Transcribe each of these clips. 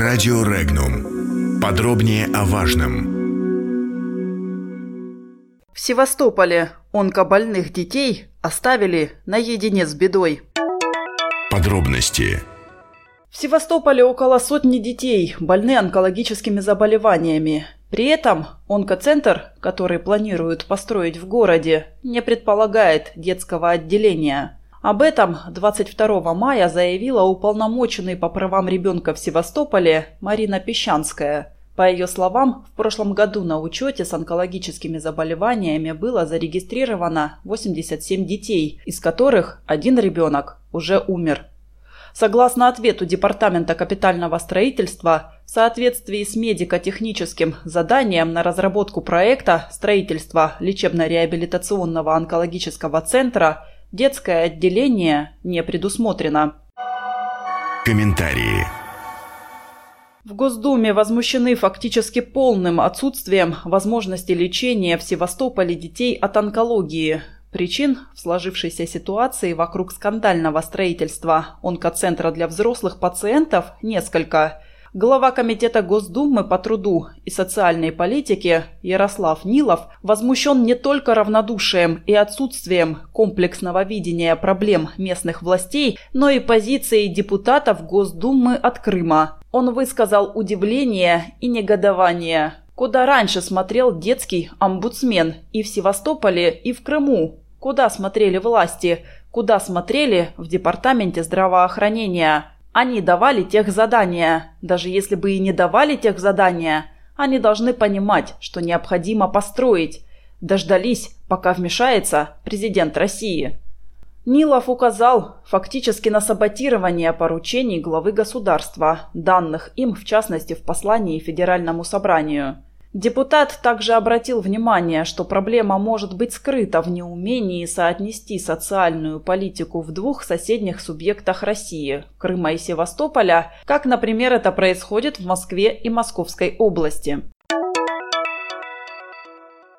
Радио Регнум. Подробнее о важном. В Севастополе онкобольных детей оставили наедине с бедой. Подробности. В Севастополе около сотни детей больны онкологическими заболеваниями. При этом онкоцентр, который планируют построить в городе, не предполагает детского отделения. Об этом 22 мая заявила уполномоченный по правам ребенка в Севастополе Марина Песчанская. По ее словам, в прошлом году на учете с онкологическими заболеваниями было зарегистрировано 87 детей, из которых один ребенок уже умер. Согласно ответу Департамента капитального строительства, в соответствии с медико-техническим заданием на разработку проекта строительства лечебно-реабилитационного онкологического центра детское отделение не предусмотрено. Комментарии. В Госдуме возмущены фактически полным отсутствием возможности лечения в Севастополе детей от онкологии. Причин в сложившейся ситуации вокруг скандального строительства онкоцентра для взрослых пациентов несколько. Глава Комитета Госдумы по труду и социальной политике Ярослав Нилов возмущен не только равнодушием и отсутствием комплексного видения проблем местных властей, но и позицией депутатов Госдумы от Крыма. Он высказал удивление и негодование Куда раньше смотрел детский омбудсмен и в Севастополе, и в Крыму? Куда смотрели власти? Куда смотрели в департаменте здравоохранения? Они давали тех задания. Даже если бы и не давали тех задания, они должны понимать, что необходимо построить. Дождались, пока вмешается президент России. Нилов указал фактически на саботирование поручений главы государства, данных им в частности в послании Федеральному собранию – Депутат также обратил внимание, что проблема может быть скрыта в неумении соотнести социальную политику в двух соседних субъектах России – Крыма и Севастополя, как, например, это происходит в Москве и Московской области.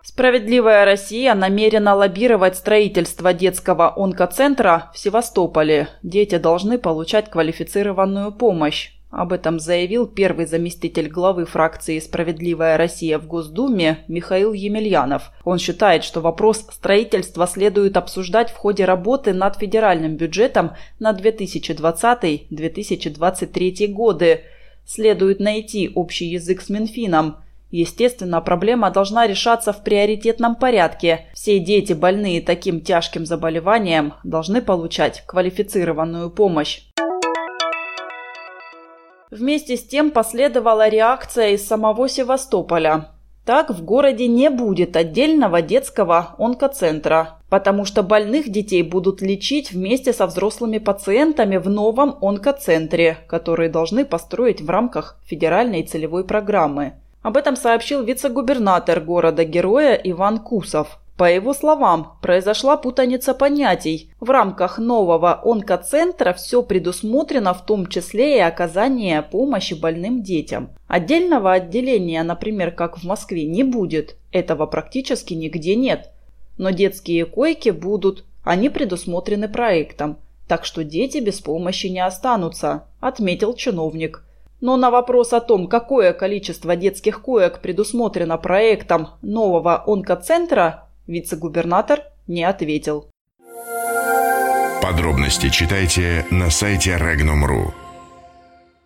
Справедливая Россия намерена лоббировать строительство детского онкоцентра в Севастополе. Дети должны получать квалифицированную помощь. Об этом заявил первый заместитель главы фракции «Справедливая Россия» в Госдуме Михаил Емельянов. Он считает, что вопрос строительства следует обсуждать в ходе работы над федеральным бюджетом на 2020-2023 годы. Следует найти общий язык с Минфином. Естественно, проблема должна решаться в приоритетном порядке. Все дети, больные таким тяжким заболеванием, должны получать квалифицированную помощь. Вместе с тем последовала реакция из самого Севастополя. Так в городе не будет отдельного детского онкоцентра, потому что больных детей будут лечить вместе со взрослыми пациентами в новом онкоцентре, который должны построить в рамках федеральной целевой программы. Об этом сообщил вице-губернатор города-героя Иван Кусов. По его словам, произошла путаница понятий. В рамках нового онкоцентра все предусмотрено, в том числе и оказание помощи больным детям. Отдельного отделения, например, как в Москве, не будет. Этого практически нигде нет. Но детские койки будут. Они предусмотрены проектом. Так что дети без помощи не останутся, отметил чиновник. Но на вопрос о том, какое количество детских коек предусмотрено проектом нового онкоцентра, Вице-губернатор не ответил. Подробности читайте на сайте Regnum.ru.